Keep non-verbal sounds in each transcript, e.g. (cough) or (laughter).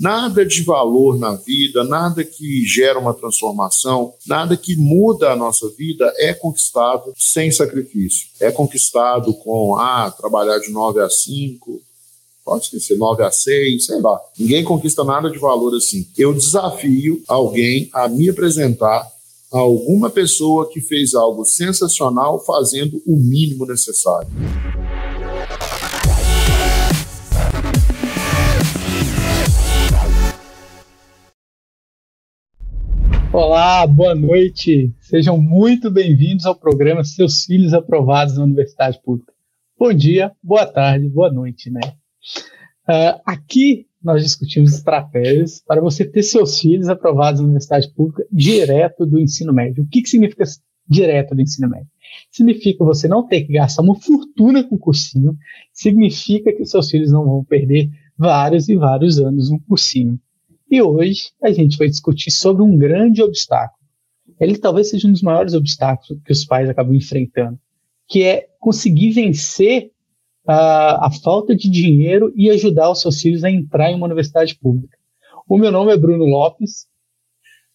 Nada de valor na vida, nada que gera uma transformação, nada que muda a nossa vida é conquistado sem sacrifício. É conquistado com, ah, trabalhar de 9 a 5, pode esquecer, 9 a 6, sei lá. Ninguém conquista nada de valor assim. Eu desafio alguém a me apresentar a alguma pessoa que fez algo sensacional fazendo o mínimo necessário. Olá, boa noite. Sejam muito bem-vindos ao programa Seus Filhos Aprovados na Universidade Pública. Bom dia, boa tarde, boa noite, né? Uh, aqui nós discutimos estratégias para você ter seus filhos aprovados na Universidade Pública direto do ensino médio. O que, que significa direto do ensino médio? Significa você não ter que gastar uma fortuna com cursinho, significa que seus filhos não vão perder vários e vários anos no cursinho. E hoje a gente vai discutir sobre um grande obstáculo. Ele talvez seja um dos maiores obstáculos que os pais acabam enfrentando, que é conseguir vencer a, a falta de dinheiro e ajudar os seus filhos a entrar em uma universidade pública. O meu nome é Bruno Lopes.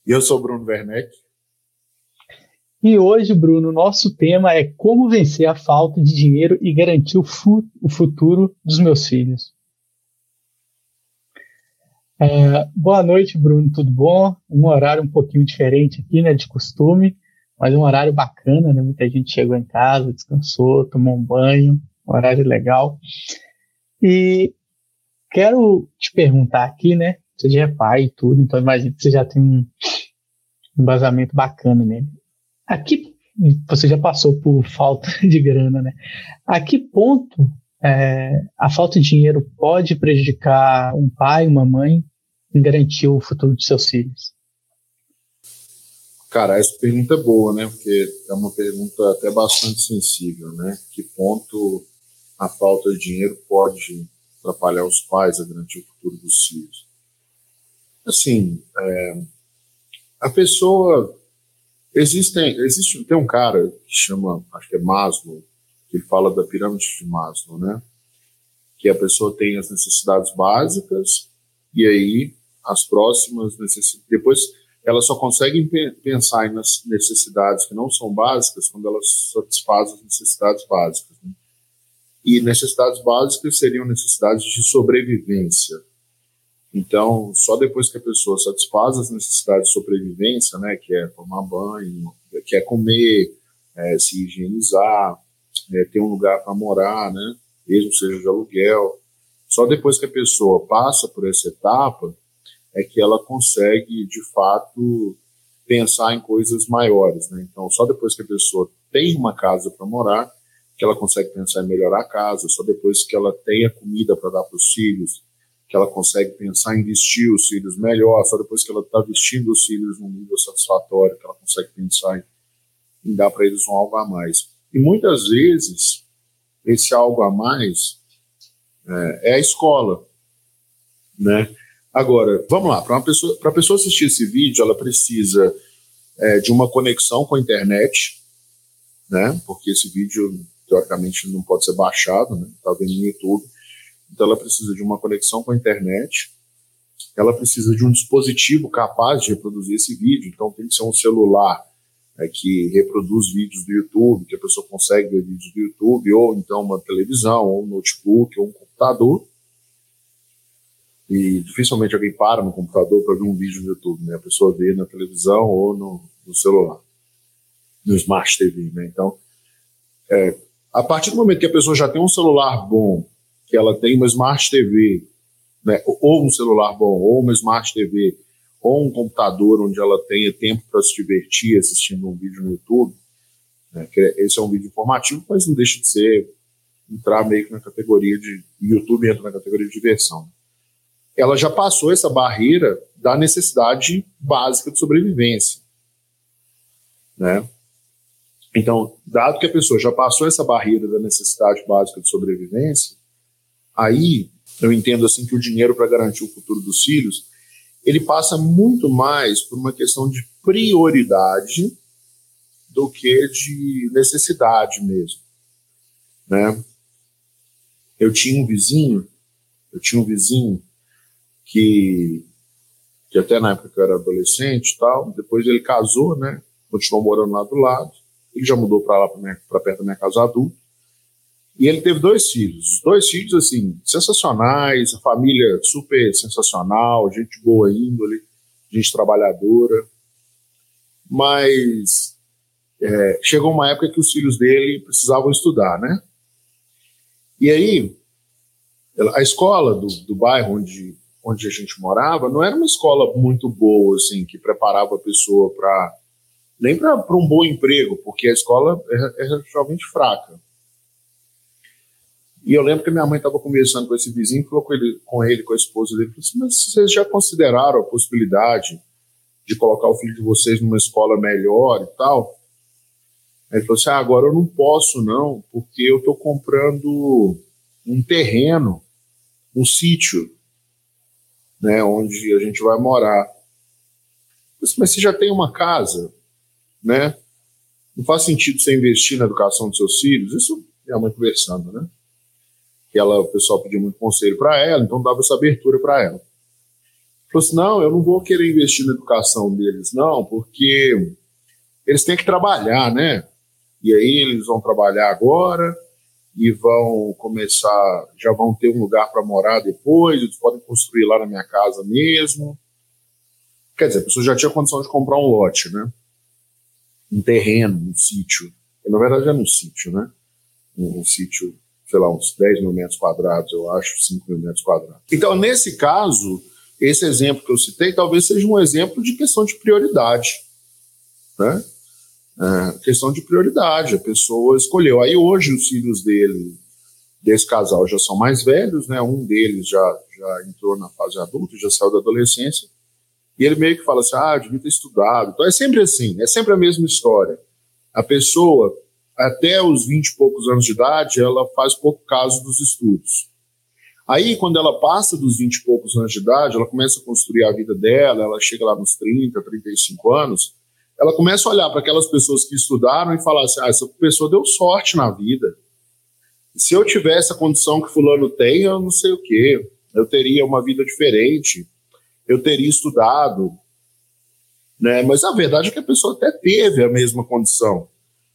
E eu sou Bruno Werneck. E hoje, Bruno, nosso tema é como vencer a falta de dinheiro e garantir o, fu o futuro dos meus filhos. É, boa noite, Bruno, tudo bom? Um horário um pouquinho diferente aqui, né, de costume, mas um horário bacana, né? Muita gente chegou em casa, descansou, tomou um banho, um horário legal. E quero te perguntar aqui, né? Você já é pai e tudo, então imagino que você já tem um embasamento bacana nele. Aqui você já passou por falta (laughs) de grana, né? A que ponto é, a falta de dinheiro pode prejudicar um pai, uma mãe garantir o futuro dos seus filhos? Cara, essa pergunta é boa, né? Porque é uma pergunta até bastante sensível, né? Que ponto a falta de dinheiro pode atrapalhar os pais a garantir o futuro dos filhos? Assim, é, a pessoa existem existe tem um cara que chama acho que é Maslow que fala da pirâmide de Maslow, né? Que a pessoa tem as necessidades básicas e aí as próximas necessidades. Depois, elas só conseguem pensar nas necessidades que não são básicas quando elas satisfazem as necessidades básicas. Né? E necessidades básicas seriam necessidades de sobrevivência. Então, só depois que a pessoa satisfaz as necessidades de sobrevivência, né, que é tomar banho, que é comer, é, se higienizar, é, ter um lugar para morar, né, mesmo seja de aluguel, só depois que a pessoa passa por essa etapa é que ela consegue, de fato, pensar em coisas maiores. Né? Então, só depois que a pessoa tem uma casa para morar, que ela consegue pensar em melhorar a casa, só depois que ela tenha comida para dar para os filhos, que ela consegue pensar em vestir os filhos melhor, só depois que ela está vestindo os filhos num nível satisfatório, que ela consegue pensar em, em dar para eles um algo a mais. E muitas vezes, esse algo a mais é, é a escola, né? Agora, vamos lá, para pessoa, a pessoa assistir esse vídeo, ela precisa é, de uma conexão com a internet, né? Porque esse vídeo, teoricamente, não pode ser baixado, né? Está vendo no YouTube. Então, ela precisa de uma conexão com a internet. Ela precisa de um dispositivo capaz de reproduzir esse vídeo. Então, tem que ser um celular é, que reproduz vídeos do YouTube, que a pessoa consegue ver vídeos do YouTube, ou então uma televisão, ou um notebook, ou um computador e dificilmente alguém para no computador para ver um vídeo no YouTube, né? A pessoa vê na televisão ou no, no celular, no Smart TV, né? Então, é, a partir do momento que a pessoa já tem um celular bom, que ela tem uma Smart TV, né? ou um celular bom, ou uma Smart TV, ou um computador onde ela tenha tempo para se divertir assistindo um vídeo no YouTube, né? esse é um vídeo informativo, mas não deixa de ser entrar meio que na categoria de YouTube entra na categoria de diversão ela já passou essa barreira da necessidade básica de sobrevivência. Né? Então, dado que a pessoa já passou essa barreira da necessidade básica de sobrevivência, aí eu entendo assim que o dinheiro para garantir o futuro dos filhos, ele passa muito mais por uma questão de prioridade do que de necessidade mesmo, né? Eu tinha um vizinho, eu tinha um vizinho que, que até na época que eu era adolescente tal, depois ele casou, né? Continuou morando lá do lado. Ele já mudou para lá, para perto da minha casa adulto. E ele teve dois filhos. Os dois filhos, assim, sensacionais, a família super sensacional, gente boa índole, gente trabalhadora. Mas é, chegou uma época que os filhos dele precisavam estudar, né? E aí, a escola do, do bairro onde, onde a gente morava não era uma escola muito boa, assim, que preparava a pessoa para nem para um bom emprego, porque a escola é, é relativamente fraca. E eu lembro que minha mãe estava conversando com esse vizinho, falou com ele, com ele, com a esposa dele, assim, mas vocês já consideraram a possibilidade de colocar o filho de vocês numa escola melhor e tal? Aí ele falou assim, ah, agora eu não posso não, porque eu estou comprando um terreno, um sítio, né, onde a gente vai morar. Disse, mas você já tem uma casa, né? Não faz sentido você investir na educação dos seus filhos? Isso minha mãe conversando, né? que ela, o pessoal pediu muito conselho para ela, então dava essa abertura para ela. Falou assim: não, eu não vou querer investir na educação deles, não, porque eles têm que trabalhar, né? E aí eles vão trabalhar agora e vão começar, já vão ter um lugar para morar depois, eles podem construir lá na minha casa mesmo. Quer dizer, a pessoa já tinha condição de comprar um lote, né? Um terreno, um sítio. Na verdade era um sítio, né? Um, um sítio sei lá, uns 10 mil metros quadrados, eu acho, 5 mil metros quadrados. Então, nesse caso, esse exemplo que eu citei talvez seja um exemplo de questão de prioridade. Né? É, questão de prioridade, a pessoa escolheu. Aí hoje os filhos dele, desse casal, já são mais velhos, né? um deles já, já entrou na fase adulta, já saiu da adolescência, e ele meio que fala assim, ah, devia ter estudado. Então é sempre assim, é sempre a mesma história. A pessoa até os 20 e poucos anos de idade, ela faz pouco caso dos estudos. Aí, quando ela passa dos 20 e poucos anos de idade, ela começa a construir a vida dela, ela chega lá nos 30, 35 anos, ela começa a olhar para aquelas pessoas que estudaram e falar assim: ah, essa pessoa deu sorte na vida. Se eu tivesse a condição que Fulano tem, eu não sei o quê, eu teria uma vida diferente, eu teria estudado. Né? Mas a verdade é que a pessoa até teve a mesma condição.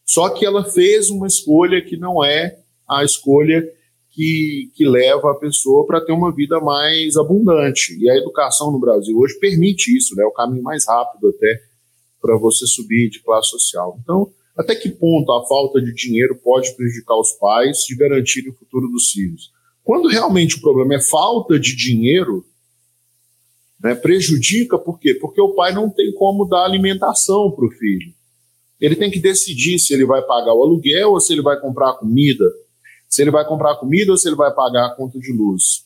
Só que ela fez uma escolha que não é a escolha que, que leva a pessoa para ter uma vida mais abundante. E a educação no Brasil hoje permite isso, né? É o caminho mais rápido até para você subir de classe social. Então, até que ponto a falta de dinheiro pode prejudicar os pais de garantir o futuro dos filhos? Quando realmente o problema é falta de dinheiro, né, prejudica por quê? Porque o pai não tem como dar alimentação para o filho ele tem que decidir se ele vai pagar o aluguel ou se ele vai comprar comida, se ele vai comprar comida ou se ele vai pagar a conta de luz.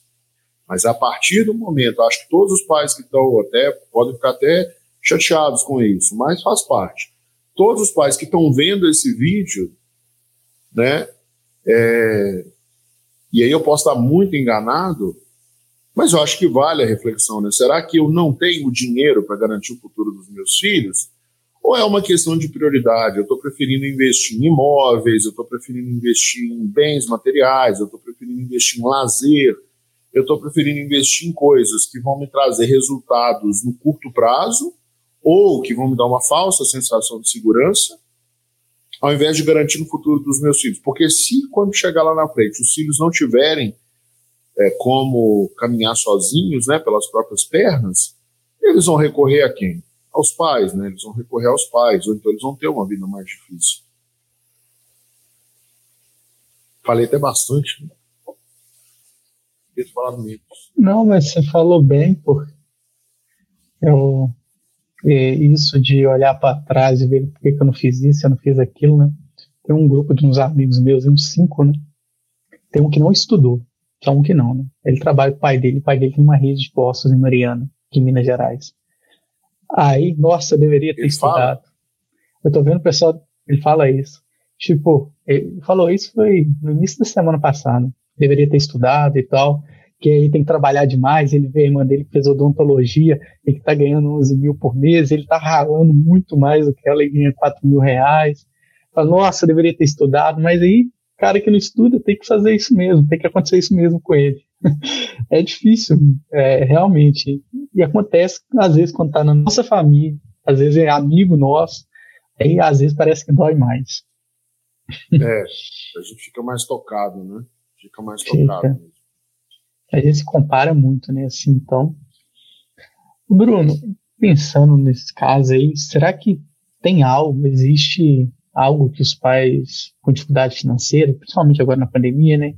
Mas a partir do momento, acho que todos os pais que estão até podem ficar até chateados com isso, mas faz parte. Todos os pais que estão vendo esse vídeo, né? É, e aí eu posso estar muito enganado, mas eu acho que vale a reflexão, né? Será que eu não tenho dinheiro para garantir o futuro dos meus filhos? Ou é uma questão de prioridade? Eu estou preferindo investir em imóveis, eu estou preferindo investir em bens materiais, eu estou preferindo investir em lazer, eu estou preferindo investir em coisas que vão me trazer resultados no curto prazo ou que vão me dar uma falsa sensação de segurança, ao invés de garantir o futuro dos meus filhos. Porque se quando chegar lá na frente os filhos não tiverem é, como caminhar sozinhos, né, pelas próprias pernas, eles vão recorrer a quem? aos pais, né? Eles vão recorrer aos pais, ou então eles vão ter uma vida mais difícil. Falei até bastante. Né? Não, mas você falou bem, porque eu isso de olhar para trás e ver por que, eu não fiz isso, eu não fiz aquilo, né? Tem um grupo de uns amigos meus, uns cinco, né? Tem um que não estudou, só um que não, né? Ele trabalha com o pai dele, o pai dele tem uma rede de postos em Mariana, aqui em Minas Gerais. Aí, nossa, eu deveria ter ele estudado. Fala. Eu tô vendo o pessoal, ele fala isso. Tipo, ele falou isso foi no início da semana passada. Deveria ter estudado e tal. Que aí tem que trabalhar demais. Ele vê a irmã dele que fez odontologia e que tá ganhando 11 mil por mês. Ele tá ralando muito mais do que ela e ganha 4 mil reais. Fala, nossa, deveria ter estudado. Mas aí, cara que não estuda tem que fazer isso mesmo. Tem que acontecer isso mesmo com ele. (laughs) é difícil, é, realmente. E acontece, às vezes, quando está na nossa família, às vezes é amigo nosso, aí às vezes parece que dói mais. É, a gente fica mais tocado, né? Fica mais fica. A gente se compara muito, né? Assim, então. Bruno, pensando nesse caso aí, será que tem algo, existe algo que os pais com dificuldade financeira, principalmente agora na pandemia, né?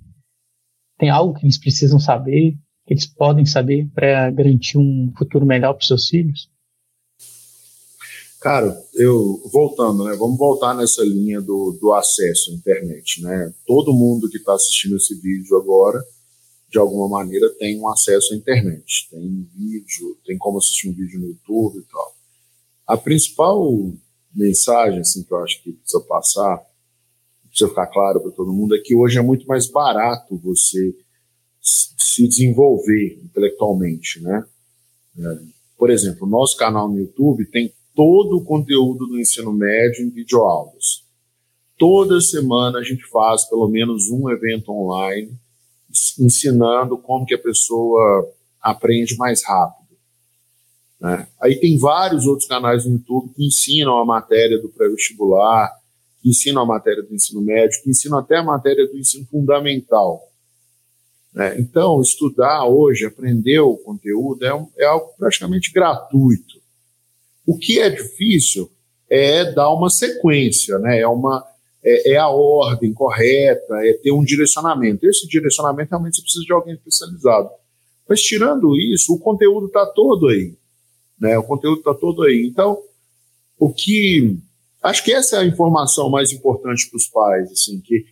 Tem algo que eles precisam saber, que eles podem saber para garantir um futuro melhor para seus filhos? Cara, eu voltando, né? Vamos voltar nessa linha do, do acesso à internet, né? Todo mundo que está assistindo esse vídeo agora, de alguma maneira, tem um acesso à internet. Tem vídeo, tem como assistir um vídeo no YouTube e tal. A principal mensagem, assim, que eu acho que precisa passar, precisa ficar claro para todo mundo, é que hoje é muito mais barato você se desenvolver intelectualmente, né? É, por exemplo, o nosso canal no YouTube tem todo o conteúdo do ensino médio em videoaulas. Toda semana a gente faz pelo menos um evento online ensinando como que a pessoa aprende mais rápido. Né? Aí tem vários outros canais no YouTube que ensinam a matéria do pré-vestibular, que ensinam a matéria do ensino médio, que ensinam até a matéria do ensino fundamental. Né? Então, estudar hoje, aprender o conteúdo, é, um, é algo praticamente gratuito. O que é difícil é dar uma sequência, né? é, uma, é, é, a ordem correta, é ter um direcionamento. Esse direcionamento realmente você precisa de alguém especializado. Mas tirando isso, o conteúdo está todo aí. Né? O conteúdo está todo aí. Então, o que. Acho que essa é a informação mais importante para os pais, assim, que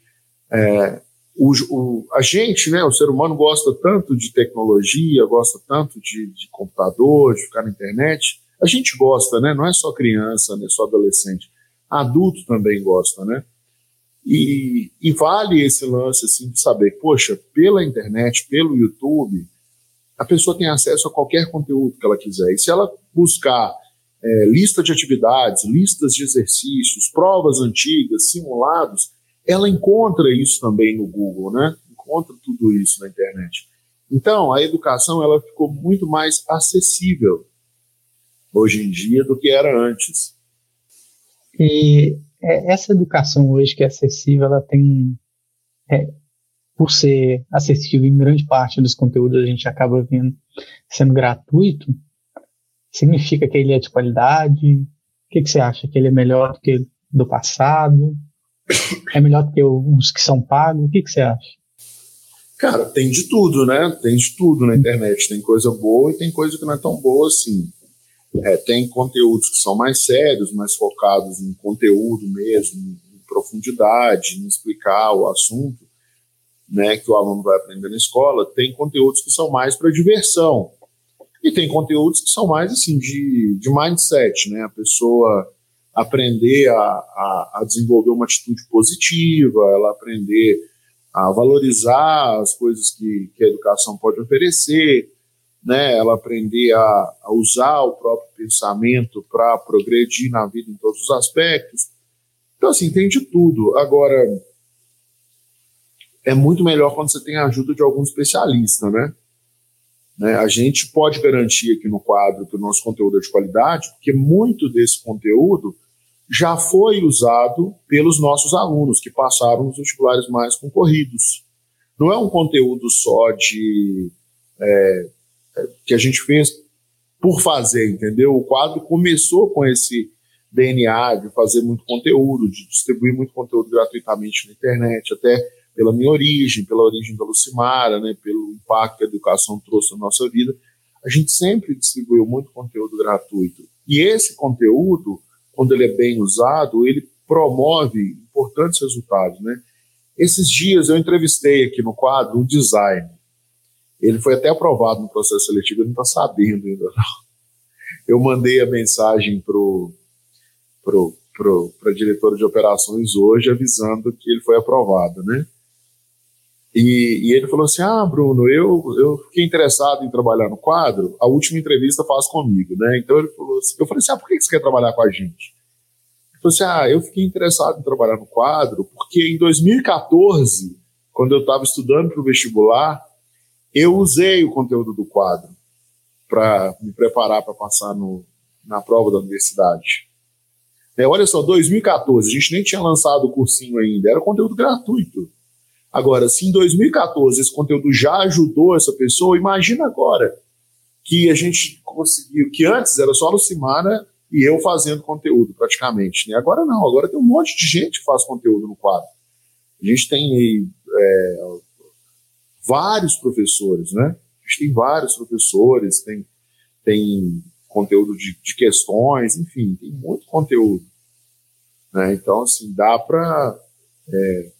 é, o, o, a gente, né, o ser humano gosta tanto de tecnologia, gosta tanto de, de computador, de ficar na internet, a gente gosta, né? Não é só criança, não é só adolescente. Adulto também gosta, né? E, e vale esse lance assim de saber, poxa, pela internet, pelo YouTube, a pessoa tem acesso a qualquer conteúdo que ela quiser. E se ela buscar é, lista de atividades, listas de exercícios, provas antigas, simulados, ela encontra isso também no Google, né? Encontra tudo isso na internet. Então, a educação ela ficou muito mais acessível hoje em dia do que era antes. E é, essa educação hoje que é acessível, ela tem, é, por ser acessível em grande parte dos conteúdos a gente acaba vendo sendo gratuito, significa que ele é de qualidade? O que, que você acha? Que ele é melhor do que do passado? É melhor do que os que são pagos? O que, que você acha? Cara, tem de tudo, né? Tem de tudo na internet. Tem coisa boa e tem coisa que não é tão boa assim. É, tem conteúdos que são mais sérios, mais focados em conteúdo mesmo, em profundidade, em explicar o assunto, né, que o aluno vai aprender na escola. Tem conteúdos que são mais para diversão. E tem conteúdos que são mais assim de, de mindset, né? A pessoa aprender a, a, a desenvolver uma atitude positiva, ela aprender a valorizar as coisas que, que a educação pode oferecer, né, ela aprender a, a usar o próprio pensamento para progredir na vida em todos os aspectos. Então, assim, tem de tudo. Agora, é muito melhor quando você tem a ajuda de algum especialista, né? né? A gente pode garantir aqui no quadro que o nosso conteúdo é de qualidade, porque muito desse conteúdo já foi usado pelos nossos alunos que passaram nos vestibulares mais concorridos. Não é um conteúdo só de é, que a gente fez por fazer, entendeu? O quadro começou com esse DNA de fazer muito conteúdo, de distribuir muito conteúdo gratuitamente na internet, até pela minha origem, pela origem da Lucimara, né, pelo impacto que a educação trouxe na nossa vida. A gente sempre distribuiu muito conteúdo gratuito. E esse conteúdo, quando ele é bem usado, ele promove importantes resultados, né? Esses dias eu entrevistei aqui no quadro um designer ele foi até aprovado no processo seletivo, ele não está sabendo ainda não. Eu mandei a mensagem para pro, pro, a diretora de operações hoje, avisando que ele foi aprovado, né? E, e, ele falou assim: Ah, Bruno, eu, eu fiquei interessado em trabalhar no quadro. A última entrevista faz comigo, né? Então ele falou assim: Eu falei assim: Ah, por que você quer trabalhar com a gente? Ele falou assim: Ah, eu fiquei interessado em trabalhar no quadro porque em 2014, quando eu estava estudando para o vestibular, Eu usei o conteúdo do quadro para me preparar para passar no, na prova da universidade. É, olha só, 2014, a gente nem tinha lançado o cursinho ainda, era conteúdo gratuito. Agora, se em 2014 esse conteúdo já ajudou essa pessoa, imagina agora que a gente conseguiu, que antes era só a Lucimara e eu fazendo conteúdo praticamente. Né? Agora não, agora tem um monte de gente que faz conteúdo no quadro. A gente tem é, vários professores, né? A gente tem vários professores, tem, tem conteúdo de, de questões, enfim, tem muito conteúdo. Né? Então, assim, dá para. É,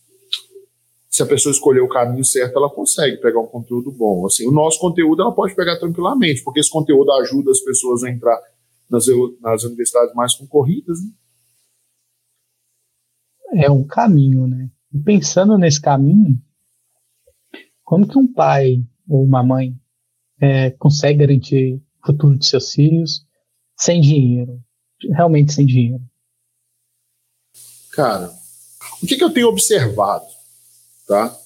se a pessoa escolher o caminho certo, ela consegue pegar um conteúdo bom. Assim, o nosso conteúdo ela pode pegar tranquilamente, porque esse conteúdo ajuda as pessoas a entrar nas, nas universidades mais concorridas. Né? É um caminho, né? E pensando nesse caminho, como que um pai ou uma mãe é, consegue garantir o futuro de seus filhos sem dinheiro? Realmente sem dinheiro? Cara, o que, que eu tenho observado? Tá?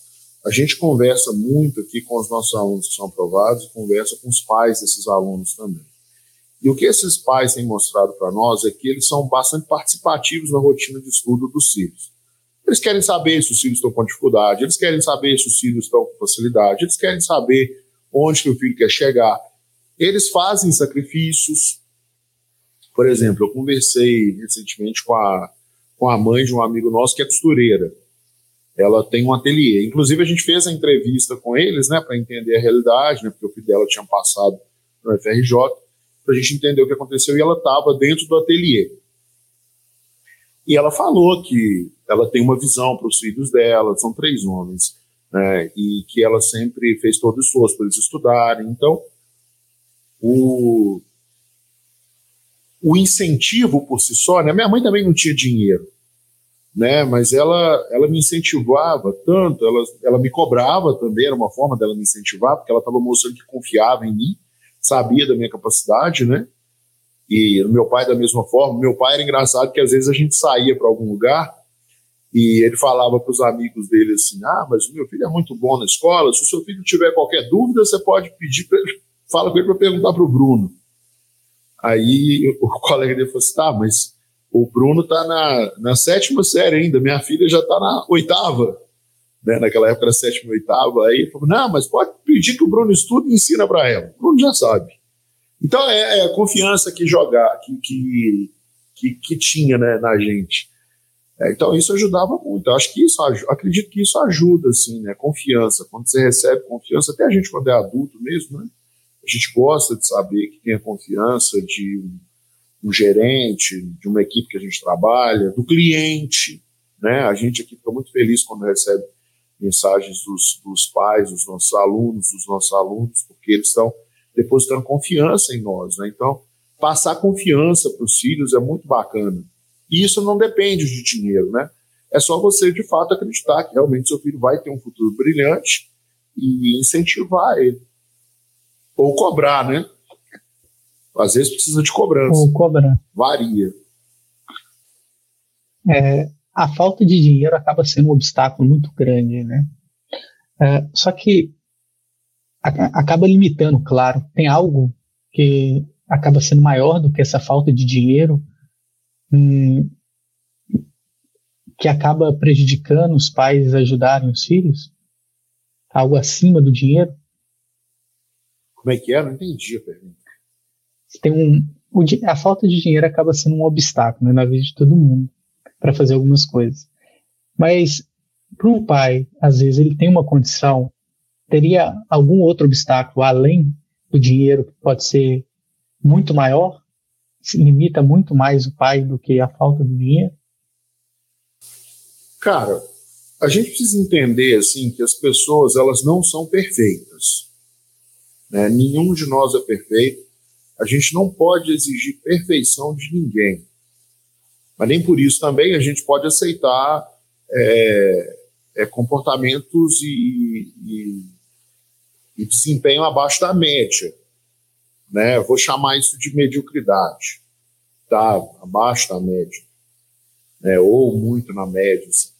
A gente conversa muito aqui com os nossos alunos que são aprovados e conversa com os pais desses alunos também. E o que esses pais têm mostrado para nós é que eles são bastante participativos na rotina de estudo dos filhos. Eles querem saber se os filhos estão com dificuldade, eles querem saber se os filhos estão com facilidade, eles querem saber onde que o filho quer chegar. Eles fazem sacrifícios. Por exemplo, eu conversei recentemente com a, com a mãe de um amigo nosso que é costureira. Ela tem um ateliê. Inclusive, a gente fez a entrevista com eles, né, para entender a realidade, né, porque o filho dela tinha passado no FRJ, para a gente entender o que aconteceu, e ela estava dentro do ateliê. E ela falou que ela tem uma visão para os filhos dela, são três homens, né, e que ela sempre fez todo o esforço para eles estudarem. Então, o, o incentivo por si só, né, minha mãe também não tinha dinheiro, né, mas ela, ela me incentivava tanto, ela, ela me cobrava também, era uma forma dela me incentivar, porque ela estava mostrando que confiava em mim, sabia da minha capacidade, né, e meu pai da mesma forma. Meu pai era engraçado que às vezes a gente saía para algum lugar e ele falava para os amigos dele assim: Ah, mas o meu filho é muito bom na escola. Se o seu filho tiver qualquer dúvida, você pode pedir para ele, fala com ele para perguntar para o Bruno. Aí (laughs) o colega dele falou assim: Tá, mas o Bruno está na, na sétima série ainda, minha filha já está na oitava. Né, naquela época era sétima e oitava. Aí ele falou: Não, mas pode pedir que o Bruno estude e ensina para ela. O Bruno já sabe. Então é, é a confiança que jogar, que, que, que, que tinha né, na gente. É, então isso ajudava muito. Eu acho que isso acredito que isso ajuda, assim, né? Confiança. Quando você recebe confiança, até a gente quando é adulto mesmo, né? A gente gosta de saber que tem a confiança de um, um gerente, de uma equipe que a gente trabalha, do cliente, né? A gente aqui fica muito feliz quando recebe mensagens dos, dos pais, dos nossos alunos, dos nossos alunos, porque eles estão depositando confiança em nós. Né? Então, passar confiança para os filhos é muito bacana. E isso não depende de dinheiro, né? É só você, de fato, acreditar que realmente seu filho vai ter um futuro brilhante e incentivar ele. Ou cobrar, né? Às vezes precisa de cobrança. Ou cobrar. Varia. É, a falta de dinheiro acaba sendo um obstáculo muito grande, né? É, só que acaba limitando, claro. Tem algo que acaba sendo maior do que essa falta de dinheiro, hum, que acaba prejudicando os pais ajudarem os filhos? Algo acima do dinheiro? Como é que é? Não entendi a pergunta. Tem um, o, a falta de dinheiro acaba sendo um obstáculo né, na vida de todo mundo para fazer algumas coisas. Mas para um pai, às vezes ele tem uma condição teria algum outro obstáculo além do dinheiro que pode ser muito maior? Se limita muito mais o pai do que a falta do dinheiro? Cara, a gente precisa entender assim que as pessoas elas não são perfeitas. Né? Nenhum de nós é perfeito. A gente não pode exigir perfeição de ninguém. Mas nem por isso também a gente pode aceitar é, é, comportamentos e, e e desempenho abaixo da média. Né? Vou chamar isso de mediocridade, tá? abaixo da média, né? ou muito na média. Assim.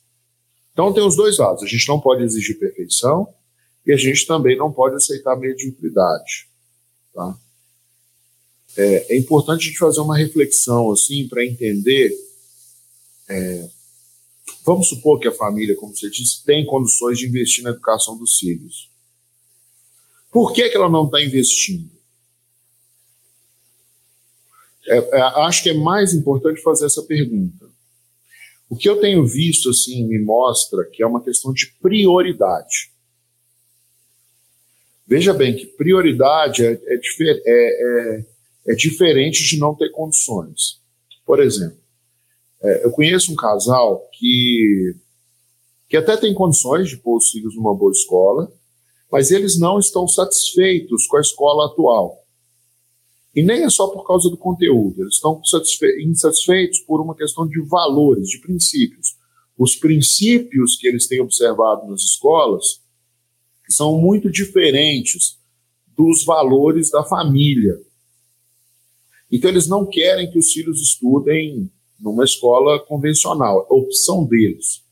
Então tem os dois lados. A gente não pode exigir perfeição e a gente também não pode aceitar mediocridade. Tá? É, é importante a gente fazer uma reflexão assim para entender. É, vamos supor que a família, como você disse, tem condições de investir na educação dos filhos. Por que, que ela não está investindo? É, é, acho que é mais importante fazer essa pergunta. O que eu tenho visto assim me mostra que é uma questão de prioridade. Veja bem que prioridade é, é, é, é, é diferente de não ter condições. Por exemplo, é, eu conheço um casal que, que até tem condições de pôr os filhos numa boa escola, mas eles não estão satisfeitos com a escola atual. E nem é só por causa do conteúdo, eles estão insatisfeitos por uma questão de valores, de princípios. Os princípios que eles têm observado nas escolas são muito diferentes dos valores da família. Então, eles não querem que os filhos estudem numa escola convencional, é opção deles.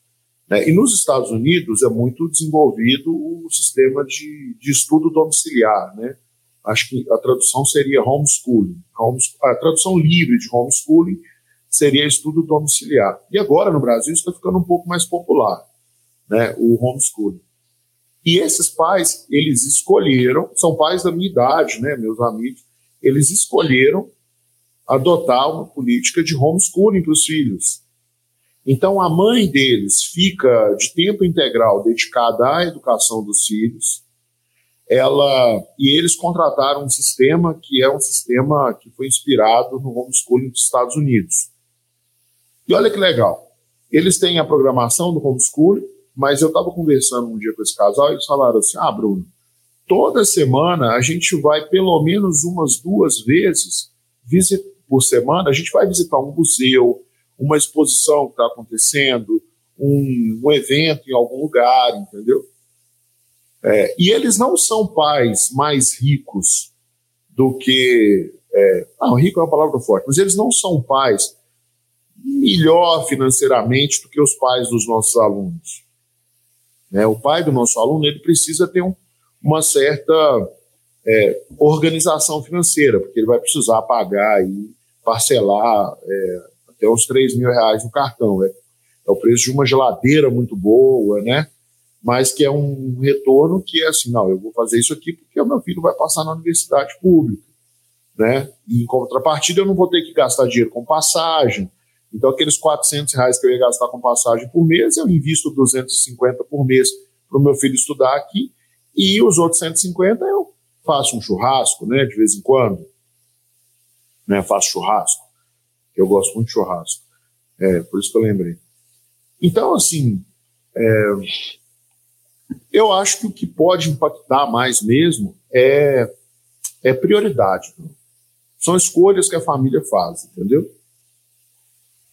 Né? E nos Estados Unidos é muito desenvolvido o sistema de, de estudo domiciliar. Né? Acho que a tradução seria homeschooling. a tradução livre de homeschooling seria estudo domiciliar. E agora no Brasil está ficando um pouco mais popular, né? o homeschooling. E esses pais, eles escolheram, são pais da minha idade, né, meus amigos, eles escolheram adotar uma política de homeschooling para os filhos. Então a mãe deles fica de tempo integral dedicada à educação dos filhos. Ela e eles contrataram um sistema que é um sistema que foi inspirado no homeschooling dos Estados Unidos. E olha que legal. Eles têm a programação do homeschooling, mas eu estava conversando um dia com esse casal e eles falaram assim: ah, Bruno, toda semana a gente vai pelo menos umas duas vezes por semana, a gente vai visitar um museu, uma exposição que está acontecendo, um, um, evento em algum lugar, entendeu? É, e eles não são pais mais ricos do que. É, ah, rico é uma palavra forte, mas eles não são pais melhor financeiramente do que os pais dos nossos alunos. Né? O pai do nosso aluno ele precisa ter um, uma certa é, organização financeira, porque ele vai precisar pagar e parcelar é, até uns 3 mil reais no cartão. É, é o preço de uma geladeira muito boa, né? Mas que é um retorno que é assim, não, eu vou fazer isso aqui porque o meu filho vai passar na universidade pública, né? E em contrapartida eu não vou ter que gastar dinheiro com passagem, então, aqueles 400 reais que eu ia gastar com passagem por mês, eu invisto 250 por mês para o meu filho estudar aqui, e os outros 150 eu faço um churrasco, né, de vez em quando. Né, faço churrasco, eu gosto muito de churrasco. É, por isso que eu lembrei. Então, assim, é, eu acho que o que pode impactar mais mesmo é, é prioridade. São escolhas que a família faz, entendeu?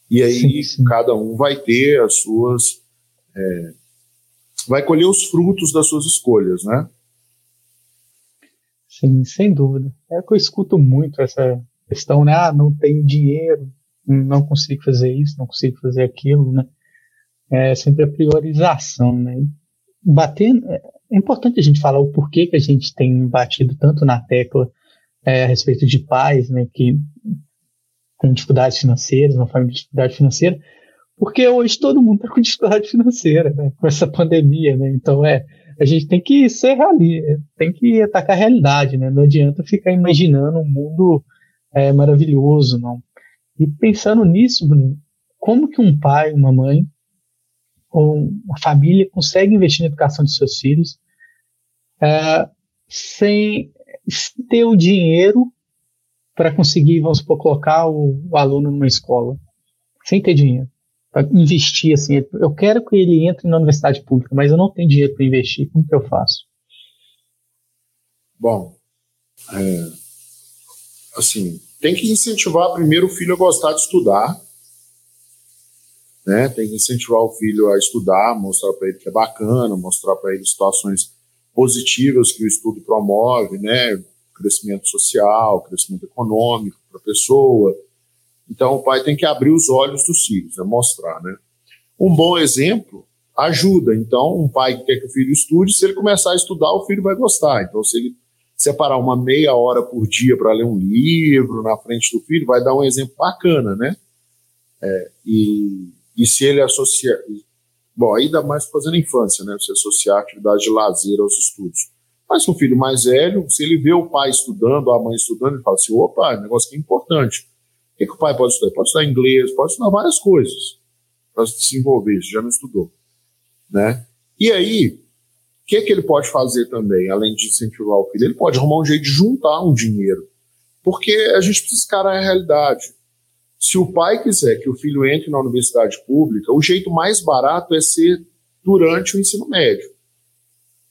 E aí sim, sim. cada um vai ter as suas. É, vai colher os frutos das suas escolhas, né? Sim, sem dúvida. É que eu escuto muito essa questão, né? Ah, não tem dinheiro, não consigo fazer isso, não consigo fazer aquilo, né? É sempre a priorização, né? Batendo, é, é importante a gente falar o porquê que a gente tem batido tanto na tecla é, a respeito de pais, né? Que com dificuldades financeiras, uma família de dificuldade financeira, porque hoje todo mundo está com dificuldade financeira, né, com essa pandemia, né? Então é, a gente tem que ser realista, tem que atacar a realidade, né? Não adianta ficar imaginando um mundo é, maravilhoso, não. E pensando nisso, Bruno, como que um pai, uma mãe ou uma família consegue investir na educação de seus filhos é, sem ter o dinheiro para conseguir, vamos supor, colocar o, o, aluno numa escola, sem ter dinheiro, para investir assim. Eu quero que ele entre na universidade pública, mas eu não tenho dinheiro para investir. Como que eu faço? Bom, é, assim, tem que incentivar primeiro o filho a gostar de estudar, né? Tem que incentivar o filho a estudar, mostrar para ele que é bacana, mostrar para ele situações positivas que o estudo promove, né? crescimento social, crescimento econômico para a pessoa. Então, o pai tem que abrir os olhos dos filhos, né, mostrar. Né? Um bom exemplo, ajuda. Então, um pai que quer que o filho estude, se ele começar a estudar, o filho vai gostar. Então, se ele separar uma meia hora por dia para ler um livro na frente do filho, vai dar um exemplo bacana, né? É, e, e se ele associar. Bom, ainda mais fazendo infância, né? Você associar a atividade de lazer aos estudos. Mas um filho mais velho, se ele vê o pai estudando, a mãe estudando, ele fala assim: opa, negócio que é importante. O que, que o pai pode estudar? Pode estudar inglês, pode estudar várias coisas para se desenvolver, já não estudou. Né? E aí, que, que ele pode fazer também, além de incentivar o filho? Ele pode arrumar um jeito de juntar um dinheiro. Porque a gente precisa encarar a realidade. Se o pai quiser que o filho entre na universidade pública, o jeito mais barato é ser durante o ensino médio.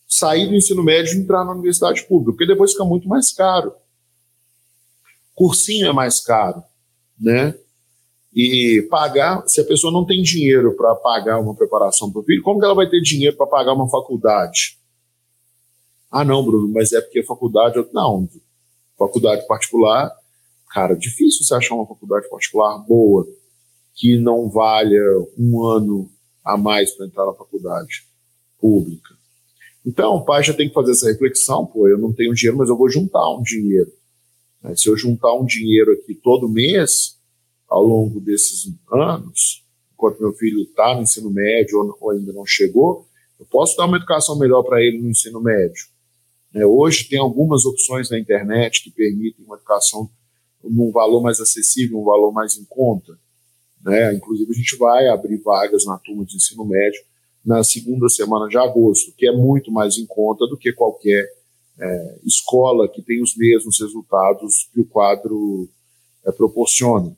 Sair do ensino médio e entrar na universidade pública, porque depois fica muito mais caro. Cursinho é mais caro, né? E pagar, se a pessoa não tem dinheiro para pagar uma preparação para o filho, como que ela vai ter dinheiro para pagar uma faculdade? Ah, não, Bruno, mas é porque a faculdade. Não, faculdade particular, cara, difícil você achar uma faculdade particular boa que não valha um ano a mais para entrar na faculdade pública. Então, o pai já tem que fazer essa reflexão, pô, eu não tenho dinheiro, mas eu vou juntar um dinheiro. Se eu juntar um dinheiro aqui todo mês, ao longo desses anos, enquanto meu filho está no ensino médio ou, ainda não chegou, eu posso dar uma educação melhor para ele no ensino médio. É, hoje tem algumas opções na internet que permitem uma educação num valor mais acessível, um valor mais em conta. Né? Inclusive, a gente vai abrir vagas na turma de ensino médio na segunda semana de agosto, que é muito mais em conta do que qualquer é, escola que tem os mesmos resultados que o quadro é, proporciona.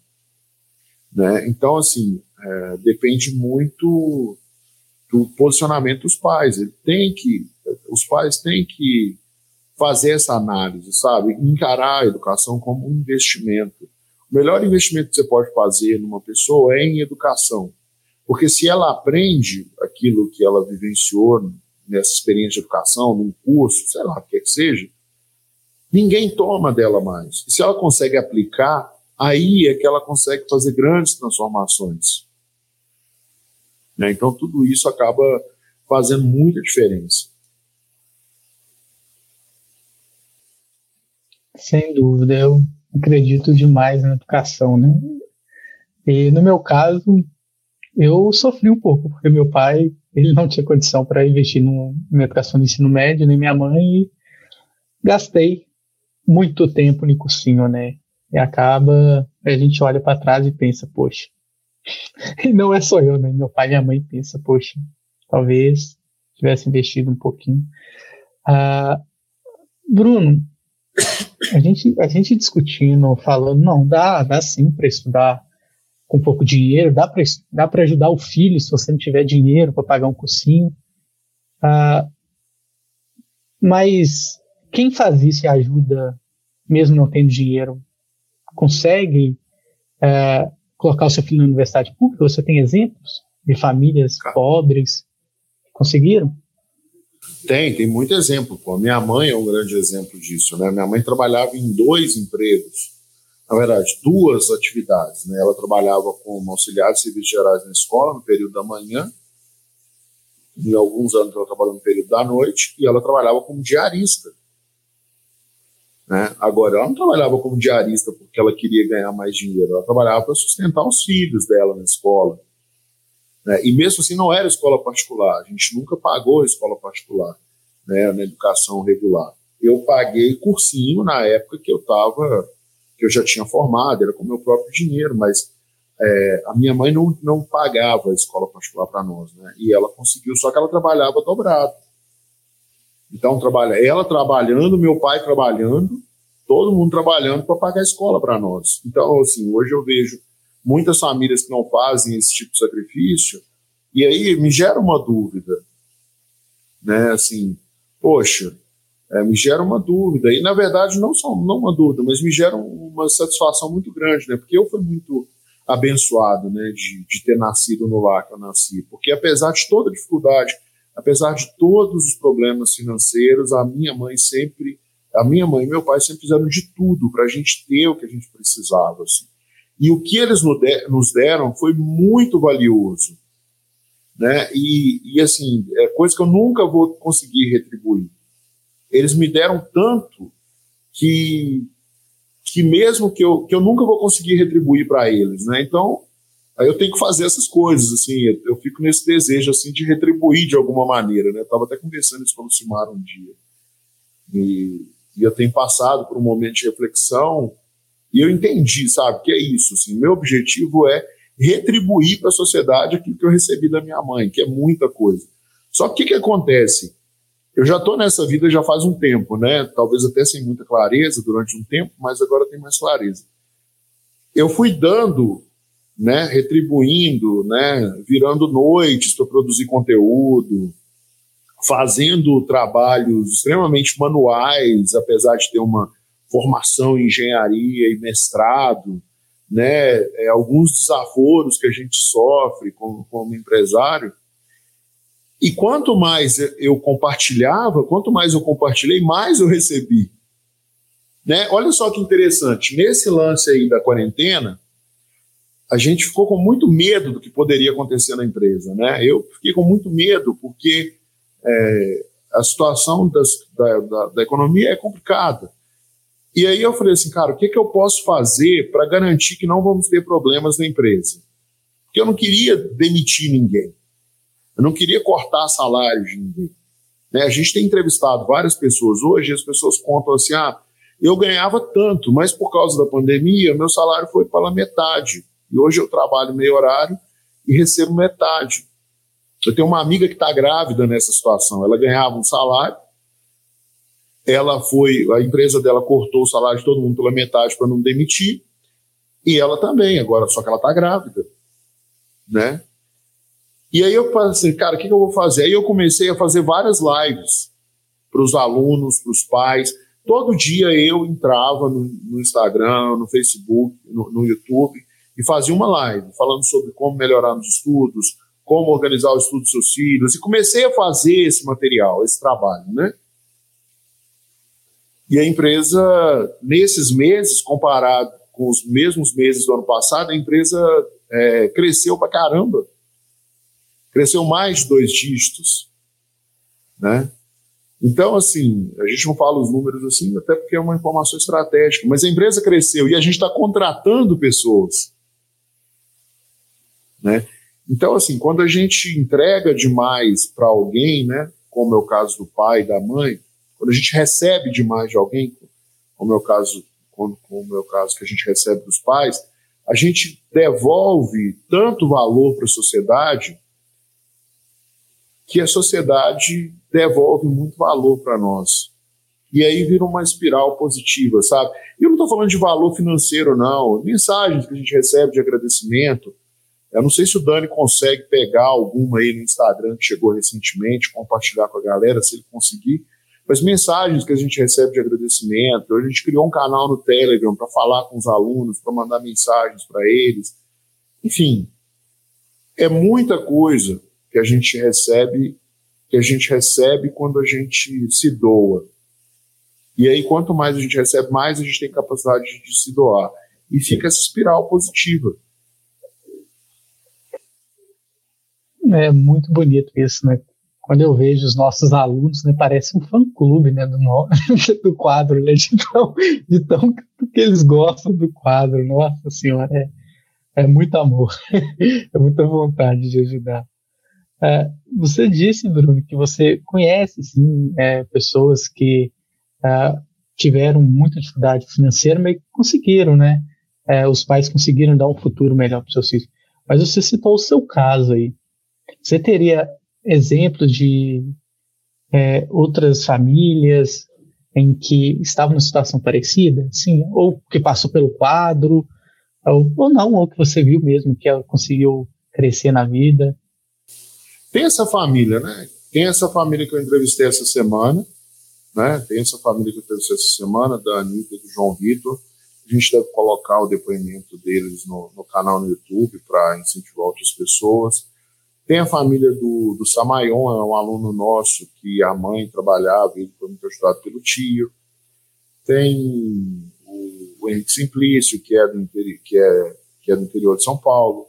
Né? Então, assim, é, depende muito do posicionamento dos pais. Ele tem que, os pais têm que fazer essa análise, sabe? Encarar a educação como um investimento. O melhor investimento que você pode fazer numa pessoa é em educação. Porque se ela aprende aquilo que ela vivenciou nessa experiência de educação, num curso, sei lá, o que, é que seja, ninguém toma dela mais. E se ela consegue aplicar, aí é que ela consegue fazer grandes transformações. Né? Então, tudo isso acaba fazendo muita diferença. Sem dúvida, eu acredito demais na educação, né? E no meu caso, eu sofri um pouco, porque meu pai, ele não tinha condição para investir no, na educação no ensino médio, nem minha mãe, e gastei muito tempo no cursinho, né? E acaba, a gente olha para trás e pensa, poxa. (laughs) E não é só eu, né? Meu pai e minha mãe pensam, poxa, talvez tivesse investido um pouquinho. Ah, Bruno, a gente, a gente discutindo, falando, não, dá, dá sim para estudar com pouco dinheiro, dá para dá ajudar o filho se você não tiver dinheiro para pagar um cursinho. Ah, mas quem faz isso e ajuda, mesmo não tendo dinheiro, consegue é, colocar o seu filho na universidade pública? Você tem exemplos de famílias pobres que conseguiram? Tem, tem muito exemplo. Pô. Minha mãe é um grande exemplo disso. Né? Minha mãe trabalhava em dois empregos, na verdade, duas atividades. Né? Ela trabalhava como auxiliar de serviços gerais na escola, no período da manhã, e alguns anos ela trabalhou no período da noite, e ela trabalhava como diarista né? Agora, ela não trabalhava como diarista porque ela queria ganhar mais dinheiro, ela trabalhava para sustentar os filhos dela na escola. Né? E mesmo assim, não era escola particular, a gente nunca pagou escola particular né, na educação regular. Eu paguei cursinho na época que eu estava, que eu já tinha formado, era com meu próprio dinheiro, mas é, a minha mãe não, não pagava a escola particular para nós, né? E ela conseguiu, só que ela trabalhava dobrado. Então, trabalha ela trabalhando, meu pai trabalhando, todo mundo trabalhando para pagar a escola para nós. Então, assim, hoje eu vejo muitas famílias que não fazem esse tipo de sacrifício, e aí me gera uma dúvida, né? Assim, poxa, é, me gera uma dúvida. E, na verdade, não só não uma dúvida, mas me gera uma satisfação muito grande, né? Porque eu fui muito abençoado, né, de, de ter nascido no lar que eu nasci. Porque, apesar de toda dificuldade apesar de todos os problemas financeiros, a minha mãe sempre, a minha mãe e meu pai sempre fizeram de tudo para a gente ter o que a gente precisava. Assim. E o que eles nos deram foi muito valioso. né? E, e assim, é coisa que eu nunca vou conseguir retribuir. Eles me deram tanto que que mesmo que eu, que eu nunca vou conseguir retribuir para eles, né? Então, aí eu tenho que fazer essas coisas, assim, eu, eu, fico nesse desejo, assim, de retribuir de alguma maneira, né? Eu estava até conversando isso com o Simar um dia. E, e, eu tenho passado por um momento de reflexão e eu entendi, sabe, que é isso, assim, meu objetivo é retribuir para a sociedade aquilo que eu recebi da minha mãe, que é muita coisa. Só que o que, que acontece? Eu já estou nessa vida já faz um tempo, né? Talvez até sem muita clareza durante um tempo, mas agora tem mais clareza. Eu fui dando, né, retribuindo, né, virando noites para produzir conteúdo, fazendo trabalhos extremamente manuais, apesar de ter uma formação em engenharia e mestrado, né, é, alguns desaforos que a gente sofre como, como empresário. E quanto mais eu compartilhava, quanto mais eu compartilhei, mais eu recebi. Né? Olha só que interessante, nesse lance aí da quarentena, a gente ficou com muito medo do que poderia acontecer na empresa. Né? Eu fiquei com muito medo porque é, a situação das, da, da, da economia é complicada. E aí eu falei assim, cara, o que, que eu posso fazer para garantir que não vamos ter problemas na empresa? Porque eu não queria demitir ninguém. Eu não queria cortar salários de ninguém. Né? A gente tem entrevistado várias pessoas hoje, e as pessoas contam assim, ah, eu ganhava tanto, mas por causa da pandemia, meu salário foi pela metade. E hoje eu trabalho meio horário e recebo metade. Eu tenho uma amiga que está grávida nessa situação. Ela ganhava um salário, ela foi, a empresa dela cortou o salário de todo mundo pela metade para não demitir, e ela também, agora, só que ela está grávida, né? E aí eu falei assim, cara, o que, que eu vou fazer? Aí eu comecei a fazer várias lives para os alunos, para os pais. Todo dia eu entrava no, no Instagram, no Facebook, no, no, YouTube e fazia uma live falando sobre como melhorar nos estudos, como organizar o estudo dos seus filhos. E comecei a fazer esse material, esse trabalho, né? E a empresa, nesses meses, comparado com os mesmos meses do ano passado, a empresa é, cresceu para caramba. Cresceu mais de dois dígitos. Né? Então, assim, a gente não fala os números assim, até porque é uma informação estratégica, mas a empresa cresceu e a gente está contratando pessoas. Né? Então, assim, quando a gente entrega demais para alguém, né, como é o caso do pai da mãe, quando a gente recebe demais de alguém, como é o caso, como, como é o caso que a gente recebe dos pais, a gente devolve tanto valor para a sociedade que a sociedade devolve muito valor para nós. E aí vira uma espiral positiva, sabe? E eu não estou falando de valor financeiro, não. Mensagens que a gente recebe de agradecimento. Eu não sei se o Dani consegue pegar alguma aí no Instagram que chegou recentemente, compartilhar com a galera, se ele conseguir as mensagens que a gente recebe de agradecimento. A gente criou um canal no Telegram para falar com os alunos, para mandar mensagens para eles. Enfim, é muita coisa que a gente recebe, que a gente recebe quando a gente se doa. E aí, quanto mais a gente recebe, mais a gente tem capacidade de se doar. E fica essa espiral positiva. É muito bonito isso, né? Quando eu vejo os nossos alunos, né, parece um fã-clube né, do, (laughs) do quadro, né, de, tão, de tão que eles gostam do quadro. Nossa Senhora, é, é muito amor, (laughs) é muita vontade de ajudar. É, você disse, Bruno, que você conhece sim, é, pessoas que é, tiveram muita dificuldade financeira, mas conseguiram, né? É, os pais conseguiram dar um futuro melhor para seus filhos. Mas você citou o seu caso aí. Você teria exemplos de é, outras famílias em que estavam numa situação parecida, sim, ou que passou pelo quadro, ou, ou não, ou que você viu mesmo que ela conseguiu crescer na vida. Tem essa família, né? Tem essa família que eu entrevistei essa semana, né? Tem essa família que eu entrevistei essa semana, da Anitta e do João Vitor. A gente deve colocar o depoimento deles no, no canal no YouTube para incentivar outras pessoas. Tem a família do, do Samayon, é um aluno nosso que a mãe trabalhava, ele foi muito ajudado pelo tio. Tem o, o Henrique Simplício, que é, do, que, é, que é do interior de São Paulo.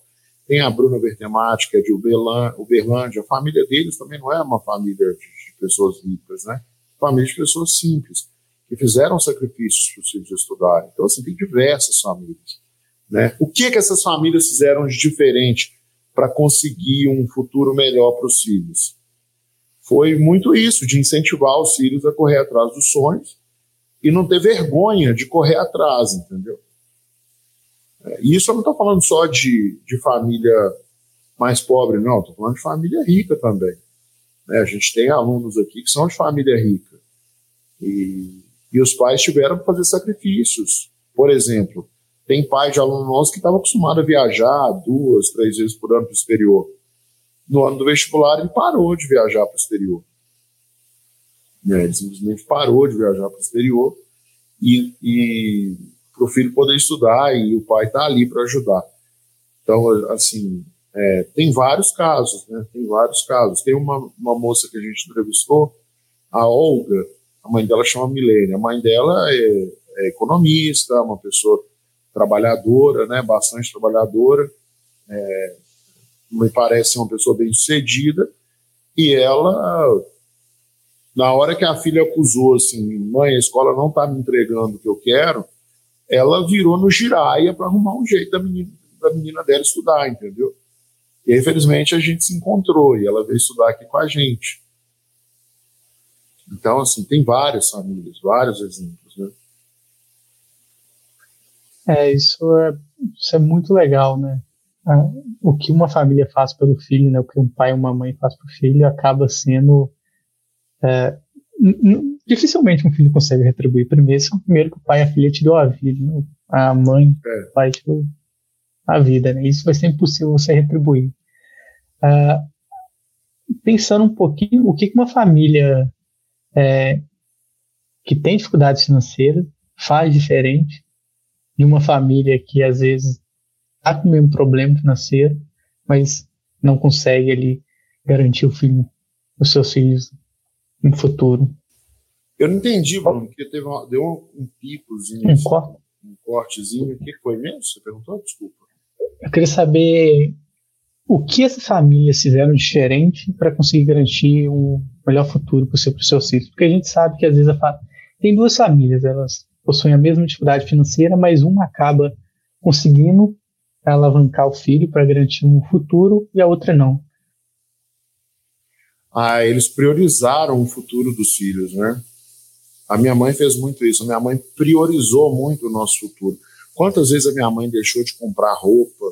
Tem a Bruna Bertemati, que é de Uberlândia. A família deles também não é uma família de pessoas ricas, né? Família de pessoas simples, que fizeram sacrifícios para os filhos estudarem. Então, assim, tem diversas famílias. Né? O que, que essas famílias fizeram de diferente para conseguir um futuro melhor para os filhos? Foi muito isso, de incentivar os filhos a correr atrás dos sonhos e não ter vergonha de correr atrás, entendeu? É, e isso eu não estou falando só de, de família mais pobre, não, estou falando de família rica também. Né? A gente tem alunos aqui que são de família rica. E, e os pais tiveram que fazer sacrifícios. Por exemplo, tem pai de aluno nosso que estava acostumado a viajar duas, três vezes por ano para o exterior. No ano do vestibular, ele parou de viajar para o exterior. É, ele simplesmente parou de viajar para o exterior e, e para o filho poder estudar e o pai está ali para ajudar. Então, assim, é, tem vários casos, né? Tem vários casos. Tem uma, uma moça que a gente entrevistou, a Olga, a mãe dela chama Milene. A mãe dela é, é economista, uma pessoa trabalhadora, né, bastante trabalhadora, é, me parece uma pessoa bem sucedida, e ela, na hora que a filha acusou assim, mãe, a escola não está me entregando o que eu quero, ela virou no giraia para arrumar um jeito da menina, da menina dela estudar, entendeu? E infelizmente a gente se encontrou e ela veio estudar aqui com a gente. Então, assim, tem várias famílias, vários exemplos? É, isso é, isso é muito legal, né? O que uma família faz pelo filho, né? O que um pai e uma mãe faz para o filho acaba sendo. É, dificilmente um filho consegue retribuir. Primeiro, primeiro que o pai e a filha te deu a vida, né? a mãe, é. o pai te deu a vida, né? Isso vai ser impossível você retribuir. Uh, pensando um pouquinho, o que uma família é, que tem dificuldades financeiras faz diferente de uma família que às vezes está com um problema financeiro, mas não consegue ali garantir o filho, os seus filhos no futuro. Eu não entendi, Bruno, porque teve uma, deu um, um picozinho, um, assim, corte. um cortezinho. O que foi mesmo? Você perguntou? Desculpa. Eu queria saber o que essas famílias fizeram diferente para conseguir garantir um melhor futuro para o seu, seu filho. Porque a gente sabe que às vezes fa... tem duas famílias, elas possuem a mesma dificuldade financeira, mas uma acaba conseguindo alavancar o filho para garantir um futuro e a outra não. Ah, eles priorizaram o futuro dos filhos, né? A minha mãe fez muito isso. A minha mãe priorizou muito o nosso futuro. Quantas vezes a minha mãe deixou de comprar roupa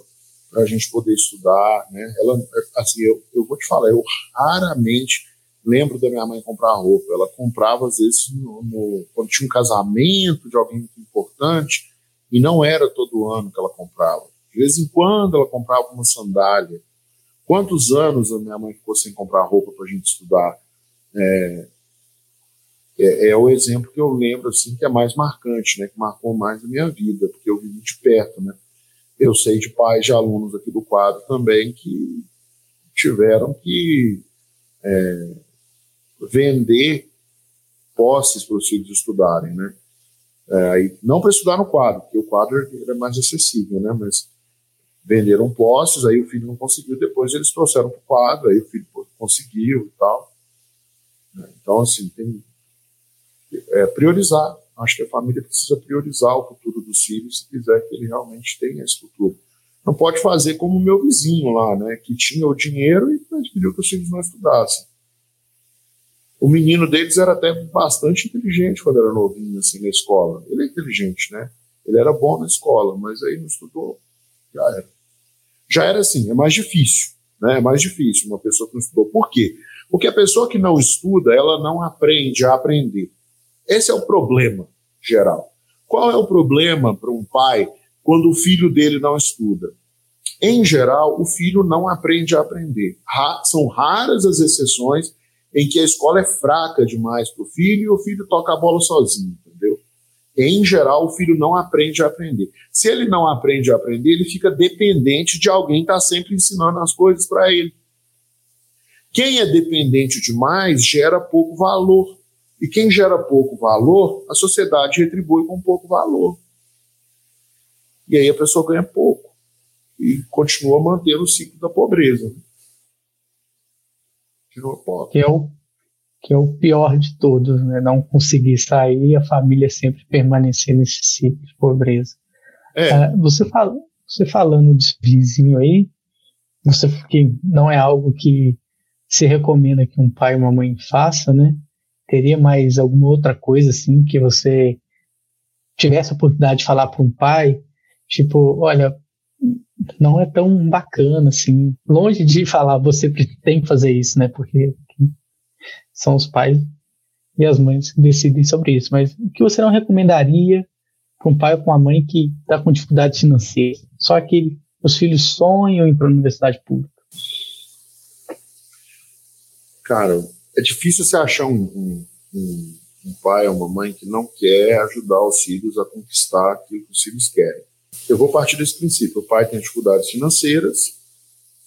para a gente poder estudar, né? Ela, assim, eu, eu vou te falar, eu raramente lembro da minha mãe comprar roupa. Ela comprava, às vezes, no, no, quando tinha um casamento de alguém muito importante, e não era todo ano que ela comprava. De vez em quando ela comprava uma sandália. Quantos anos a minha mãe ficou sem comprar roupa para a gente estudar? É, é, é, o exemplo que eu lembro assim que é mais marcante, né, que marcou mais a minha vida, porque eu vivi de perto, né. Eu sei de pais de alunos aqui do quadro também que tiveram que é, vender posses para os filhos estudarem, né? É, não para estudar no quadro, porque o quadro era mais acessível, né? Mas venderam posses, aí o filho não conseguiu, depois eles trouxeram para o quadro, aí o filho conseguiu e tal. Então, assim, tem é, priorizar. Acho que a família precisa priorizar o futuro dos filhos se quiser que ele realmente tenha esse futuro. Não pode fazer como o meu vizinho lá, né? Que tinha o dinheiro e pediu que os filhos não estudassem. O menino deles era até bastante inteligente quando era novinho, assim, na escola. Ele é inteligente, né? Ele era bom na escola, mas aí não estudou, já era. Já era assim, é mais difícil, né? É mais difícil uma pessoa que não estudou. Por quê? Porque a pessoa que não estuda, ela não aprende a aprender. Esse é o problema geral. Qual é o problema para um pai quando o filho dele não estuda? Em geral, o filho não aprende a aprender. Ra são raras as exceções em que a escola é fraca demais para o filho e o filho toca a bola sozinho, entendeu? Em geral, o filho não aprende a aprender. Se ele não aprende a aprender, ele fica dependente de alguém estar tá sempre ensinando as coisas para ele. Quem é dependente demais gera pouco valor. E quem gera pouco valor, a sociedade retribui com pouco valor. E aí a pessoa ganha pouco. e continua mantendo o ciclo da pobreza. Né? Que é o que é o pior de todos, né? Não conseguir sair e a família sempre permanecer nesse ciclo de pobreza. É. Uh, você, fala, você falando desse vizinho aí, você que não é algo que se recomenda que um pai e uma mãe faça, né? Teria mais alguma outra coisa assim que você tivesse a oportunidade de falar para um pai, tipo, olha, não é tão bacana assim, longe de falar você tem que fazer isso, né? Porque são os pais e as mães que decidem sobre isso. Mas o que você não recomendaria para um pai ou para uma mãe que está com dificuldade financeira? Só que os filhos sonham em ir para a universidade pública. Cara, é difícil você achar um, um, um, um pai ou uma mãe que não quer ajudar os filhos a conquistar aquilo que os filhos querem. Eu vou partir desse princípio. O pai tem dificuldades financeiras,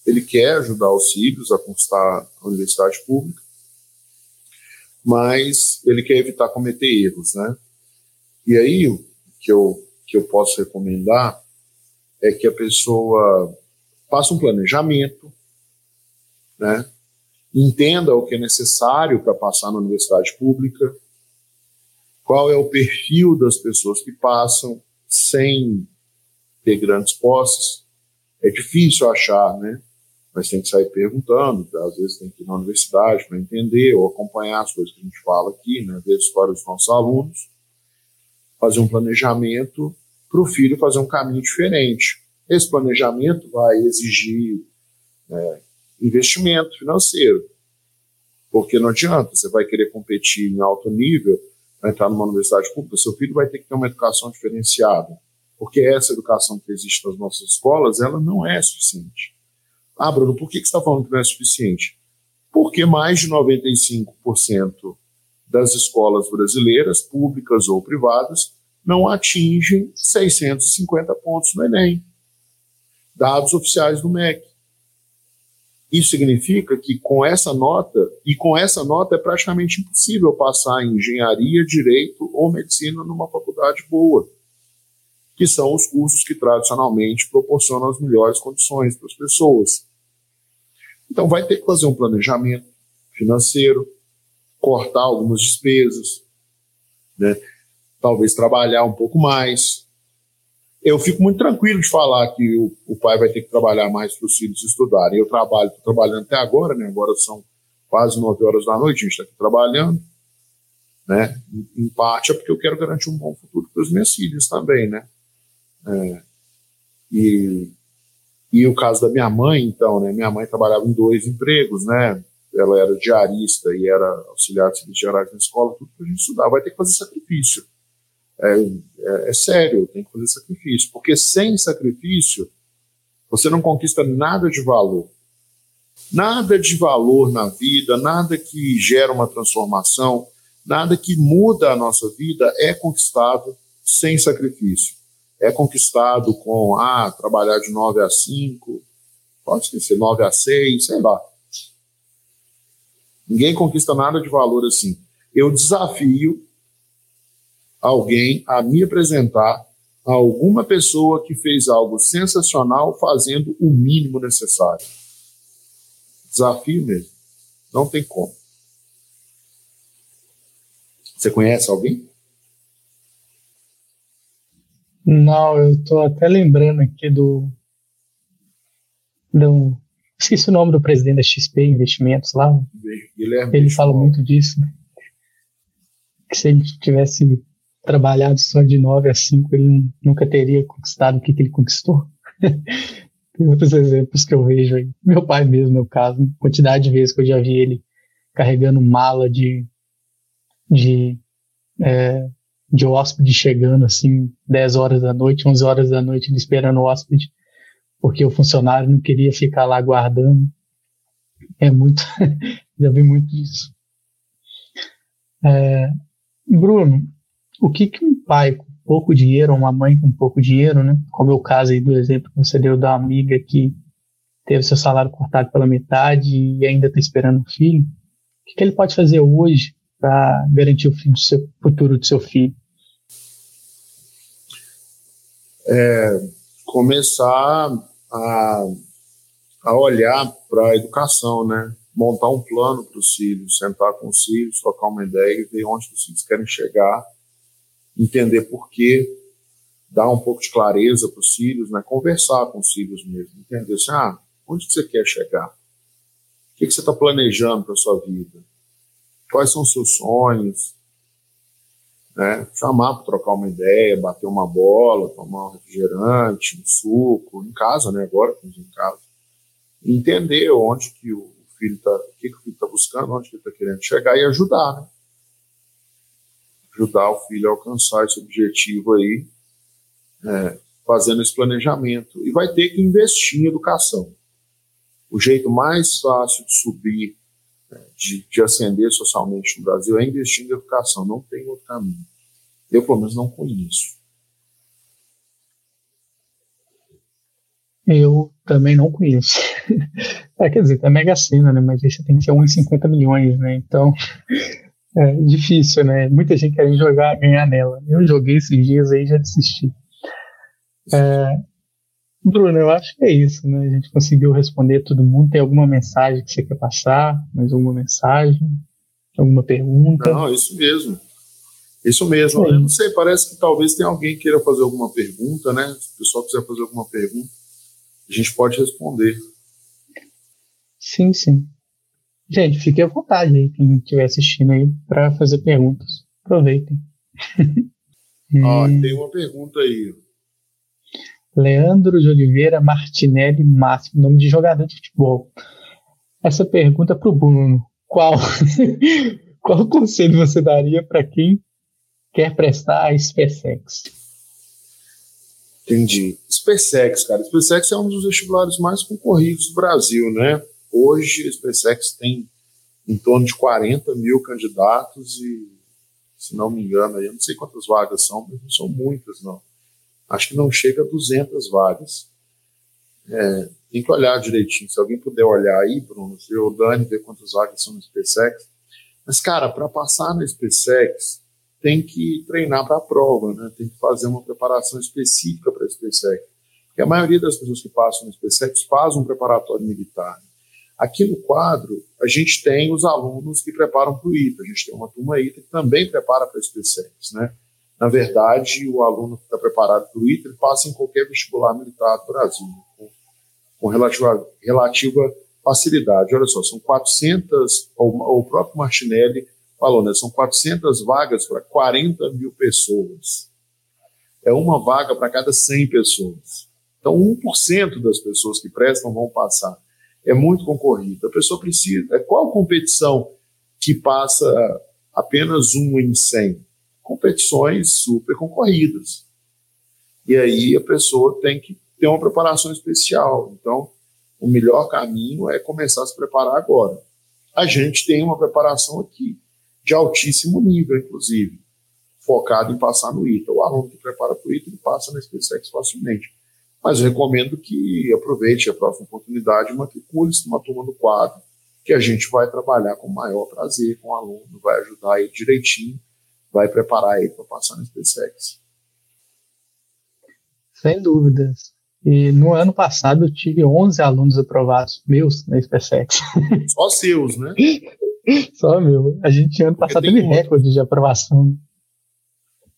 ele quer ajudar os filhos a conquistar a universidade pública, mas ele quer evitar cometer erros, né? E aí, o que eu, que eu posso recomendar é que a pessoa faça um planejamento, né? Entenda o que é necessário para passar na universidade pública, qual é o perfil das pessoas que passam sem ter grandes posses. É difícil achar, né? mas tem que sair perguntando, às vezes tem que ir na universidade para entender ou acompanhar as coisas que a gente fala aqui, né, ver a história dos nossos alunos, fazer um planejamento para o filho fazer um caminho diferente. Esse planejamento vai exigir né, investimento financeiro, porque não adianta, você vai querer competir em alto nível, para entrar numa universidade pública, seu filho vai ter que ter uma educação diferenciada, porque essa educação que existe nas nossas escolas, ela não é suficiente. Ah, Bruno, por que, você está falando que não é suficiente? Porque mais de 95% das escolas brasileiras, públicas ou privadas, não atingem 650 pontos no Enem. Dados oficiais do MEC. Isso significa que com essa nota, e com essa nota é praticamente impossível passar em engenharia, direito ou medicina numa faculdade boa, que são os cursos que tradicionalmente proporcionam as melhores condições para as pessoas. Então, vai ter que fazer um planejamento financeiro, cortar algumas despesas, né? talvez trabalhar um pouco mais. Eu fico muito tranquilo de falar que o, o pai vai ter que trabalhar mais para os filhos estudarem. Eu trabalho, estou trabalhando até agora, né? agora são quase nove horas da noite, a gente está aqui trabalhando. Né? Em, parte é porque eu quero garantir um bom futuro para os meus filhos também, né? É, e e o caso da minha mãe, então, né? Minha mãe trabalhava em dois empregos, né? Ela era diarista e era auxiliar de serviços gerais na escola, tudo para a gente estudar. Vai ter que fazer sacrifício. É, é, é sério, tem que fazer sacrifício. Porque sem sacrifício, você não conquista nada de valor. Nada de valor na vida, nada que gera uma transformação, nada que muda a nossa vida é conquistado sem sacrifício é conquistado com, ah, trabalhar de 9 a 5, pode esquecer, 9 a 6, sei lá. Ninguém conquista nada de valor assim. Eu desafio alguém a me apresentar a alguma pessoa que fez algo sensacional fazendo o mínimo necessário. Desafio mesmo. Não tem como. Você conhece alguém? Não, eu tô até lembrando aqui do. do esqueci o nome do presidente da XP Investimentos lá. Guilherme ele fala muito disso. Né? Que se ele tivesse trabalhado só de 9 a 5, ele nunca teria conquistado o que, que ele conquistou. (laughs) Tem outros exemplos que eu vejo aí. Meu pai mesmo, no caso, quantidade de vezes que eu já vi ele carregando mala de, de é, de hóspede chegando assim 10 horas da noite, 11 horas da noite, ele esperando o hóspede, porque o funcionário não queria ficar lá guardando. É muito, (laughs) já vi muito disso. É, Bruno, o que, que um pai com pouco dinheiro, uma mãe com pouco dinheiro, né? Como é o caso aí do exemplo que você deu da amiga que teve seu salário cortado pela metade e ainda está esperando um filho, o que, que ele pode fazer hoje para garantir o futuro do seu filho? é, começar a, a olhar para a educação, né? Montar um plano para os filhos, sentar com os filhos, trocar uma ideia e ver onde os filhos querem chegar, entender por quê, dar um pouco de clareza para os filhos, né? Conversar com os filhos mesmo, entender assim, ah, onde você quer chegar? O que, que você está planejando para sua vida? Quais são os seus sonhos? Né? Chamar para trocar uma ideia, bater uma bola, tomar um refrigerante, um suco, em casa, né? Agora estamos em casa. Entender onde que o filho está, o que, que o filho está buscando, onde que ele está querendo chegar e ajudar, né? Ajudar o filho a alcançar esse objetivo aí, é, fazendo esse planejamento. E vai ter que investir em educação. O jeito mais fácil de subir de, de ascender socialmente no Brasil é investir em educação, não tem outro caminho. Eu, pelo menos, não conheço. Eu também não conheço. (laughs) É, quer dizer, é Mega Sena, né? Mas você tem que ser 1,50 milhões, né? Então, (laughs) é difícil, né? Muita gente quer jogar, ganhar nela. Eu joguei esses dias aí e já desisti. É, Bruno, eu acho que é isso, né? A gente conseguiu responder todo mundo. Tem alguma mensagem que você quer passar? Mais alguma mensagem? Alguma pergunta? Não, isso mesmo. Isso mesmo. Eu não sei, parece que talvez tenha alguém que queira fazer alguma pergunta, né? Se o pessoal quiser fazer alguma pergunta, a gente pode responder. Sim, sim. Gente, fique à vontade aí, quem estiver assistindo aí, para fazer perguntas. Aproveitem. (laughs) Ó, tem uma pergunta aí. Leandro de Oliveira Martinelli Máximo, nome de jogador de futebol. Essa pergunta é para o Bruno. Qual, (laughs) qual conselho você daria para quem quer prestar a SpaceX? Entendi. SpaceX, cara. SpaceX é um dos vestibulares mais concorridos do Brasil, né? Hoje, a SpaceX tem em torno de 40 mil candidatos e, se não me engano, eu não sei quantas vagas são, mas não são muitas, não acho que não chega a 200 vagas. É, tem que olhar direitinho. Se alguém puder olhar aí, Bruno, se o Dani ver quantas vagas são no SpaceX. Mas, cara, para passar no SpaceX, tem que treinar para a prova, né? Tem que fazer uma preparação específica para a SpaceX. Porque a maioria das pessoas que passam no SpaceX faz um preparatório militar. Aqui no quadro, a gente tem os alunos que preparam para o ITA. A gente tem uma turma ITA que também prepara para a SpaceX, né? Na verdade, o aluno que está preparado para o ITA passa em qualquer vestibular militar do Brasil, com, com relativa, relativa facilidade. Olha só, são 400, o, o próprio Martinelli falou, né, são 400 vagas para 40 mil pessoas. É uma vaga para cada 100 pessoas. Então, 1% das pessoas que prestam vão passar. É muito concorrido. A pessoa precisa. Qual competição que passa apenas um em 100? Competições super concorridas. E aí a pessoa tem que ter uma preparação especial. Então, o melhor caminho é começar a se preparar agora. A gente tem uma preparação aqui de altíssimo nível, inclusive, focado em passar no ITA. O aluno que prepara para o ITA, ele passa na SpaceX facilmente. Mas eu recomendo que aproveite a próxima oportunidade matricule-se numa turma do quadro, que a gente vai trabalhar com o maior prazer com o aluno, vai ajudar ele direitinho vai preparar ele para passar no SpaceX. Sem dúvidas. E no ano passado eu tive 11 alunos aprovados meus na SpaceX. (laughs) Só seus, né? Só meu. A gente ano passado teve recorde de aprovação.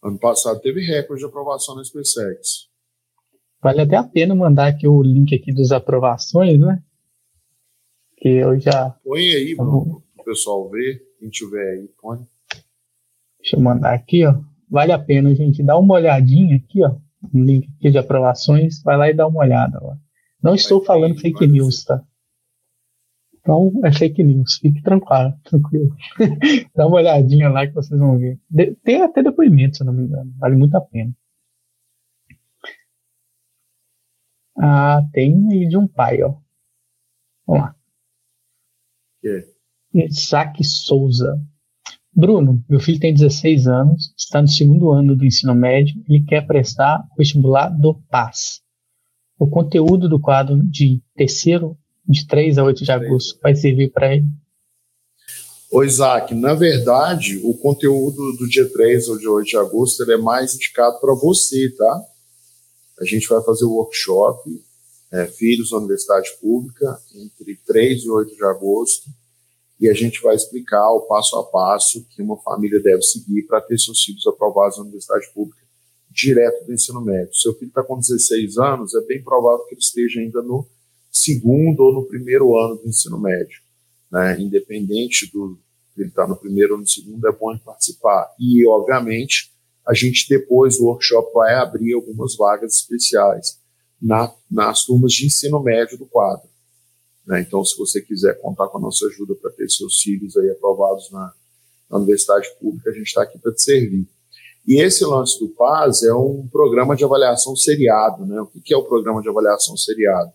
Ano passado teve recorde de aprovação na SpaceX. Vale até a pena mandar aqui o link aqui das aprovações, né? Que eu já. Põe aí, Bruno, para o pessoal ver. Quem tiver aí, põe. Deixa eu mandar aqui, ó. Vale a pena, gente. Dá uma olhadinha aqui, ó. No link aqui de aprovações. Vai lá e dá uma olhada. Ó. Não estou falando fake news, tá? Então é fake news. Fique tranquilo. (laughs) tranquilo. dá uma olhadinha lá que vocês vão ver. De, tem até depoimento, se não me engano. Vale muito a pena. Ah, tem aí de um pai, ó. Vamos lá. Isaac Souza. Bruno, meu filho tem 16 anos, está no segundo ano do ensino médio e quer prestar o vestibular do PAS. O conteúdo do quadro de terceiro, de 3 a 8 de agosto, vai servir para ele? Ô Isaac, na verdade, o conteúdo do dia 3 ou de 8 de agosto ele é mais indicado para você, tá? A gente vai fazer o workshop, é, filhos na universidade pública entre 3 e 8 de agosto e a gente vai explicar o passo a passo que uma família deve seguir para ter seus filhos aprovados na universidade pública direto do ensino médio. Seu filho está com 16 anos, é bem provável que ele esteja ainda no segundo ou no primeiro ano do ensino médio. Né? Independente do ele estar tá no primeiro ou no segundo, é bom participar. E, obviamente, a gente depois do workshop vai abrir algumas vagas especiais na, nas turmas de ensino médio do quadro. Né? Então, se você quiser contar com a nossa ajuda para ter seus filhos aí aprovados na, na universidade pública, a gente está aqui para te servir. E esse lance do PAS é um programa de avaliação seriado. Né? O que é o programa de avaliação seriado?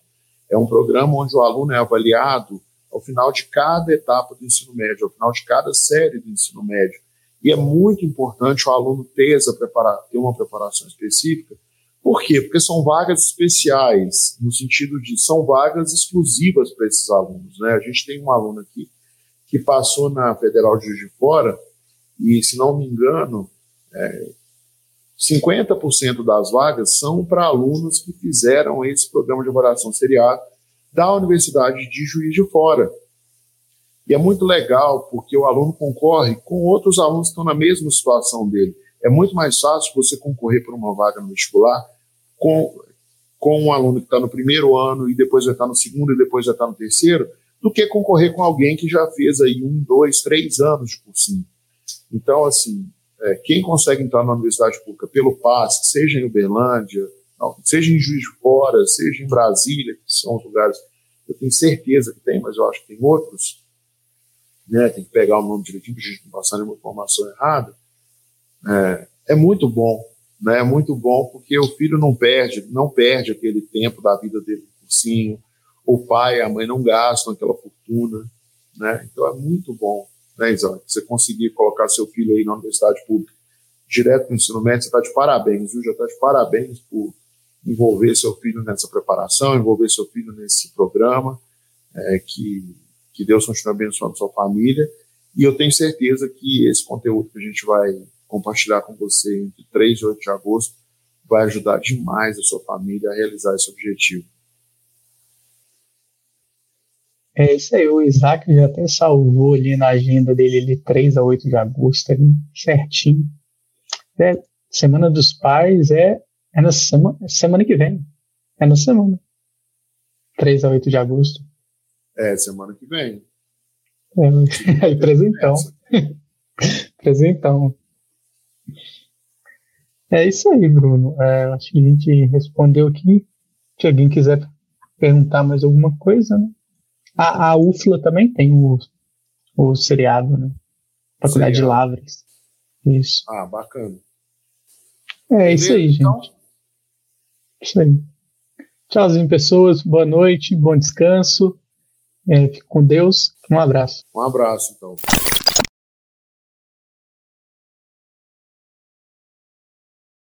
É um programa onde o aluno é avaliado ao final de cada etapa do ensino médio, ao final de cada série do ensino médio. E é muito importante o aluno ter, essa prepara ter uma preparação específica, por quê? Porque são vagas especiais, no sentido de são vagas exclusivas para esses alunos. Né? A gente tem um aluno aqui que passou na Federal de Juiz de Fora e, se não me engano, é, 50% das vagas são para alunos que fizeram esse programa de avaliação seriado da Universidade de Juiz de Fora. E é muito legal porque o aluno concorre com outros alunos que estão na mesma situação dele. É muito mais fácil você concorrer por uma vaga no vestibular com, com um aluno que está no primeiro ano e depois vai estar no segundo e depois vai estar no terceiro, do que concorrer com alguém que já fez aí um, dois, três anos de cursinho. Então, assim, é, quem consegue entrar na universidade pública pelo passe, seja em Uberlândia, não, seja em Juiz de Fora, seja em Brasília, que são os lugares, eu tenho certeza que tem, mas eu acho que tem outros, né, tem que pegar o nome direitinho para a gente não passar nenhuma informação errada, é, é muito bom, né? É muito bom porque o filho não perde, não perde aquele tempo da vida dele no cursinho, o pai e a mãe não gastam aquela fortuna, né? Então é muito bom, né, Isaac? Você conseguir colocar seu filho aí na universidade pública direto no ensino médio, você está de parabéns, viu? Já está de parabéns por envolver seu filho nessa preparação, envolver seu filho nesse programa, é, que, que Deus continue abençoando sua família. E eu tenho certeza que esse conteúdo que a gente vai compartilhar com você entre 3 e 8 de agosto vai ajudar demais a sua família a realizar esse objetivo. É isso aí, o Isaac já até salvou ali na agenda dele de 3 a 8 de agosto, ali, certinho. É, semana dos Pais é, é na semana, semana que vem. É na semana. 3 a 8 de agosto. É, semana que vem. É, (laughs) aí, presentão. (laughs) presentão. É isso aí, Bruno. É, acho que a gente respondeu aqui. Se alguém quiser perguntar mais alguma coisa, né? A, a UFLA também tem o, o seriado, né? Faculdade de Lavras. Isso. Ah, bacana. É isso aí, então? gente. Isso aí. Tchauzinho, pessoas. Boa noite, bom descanso. É, com Deus. Um abraço. Um abraço, então.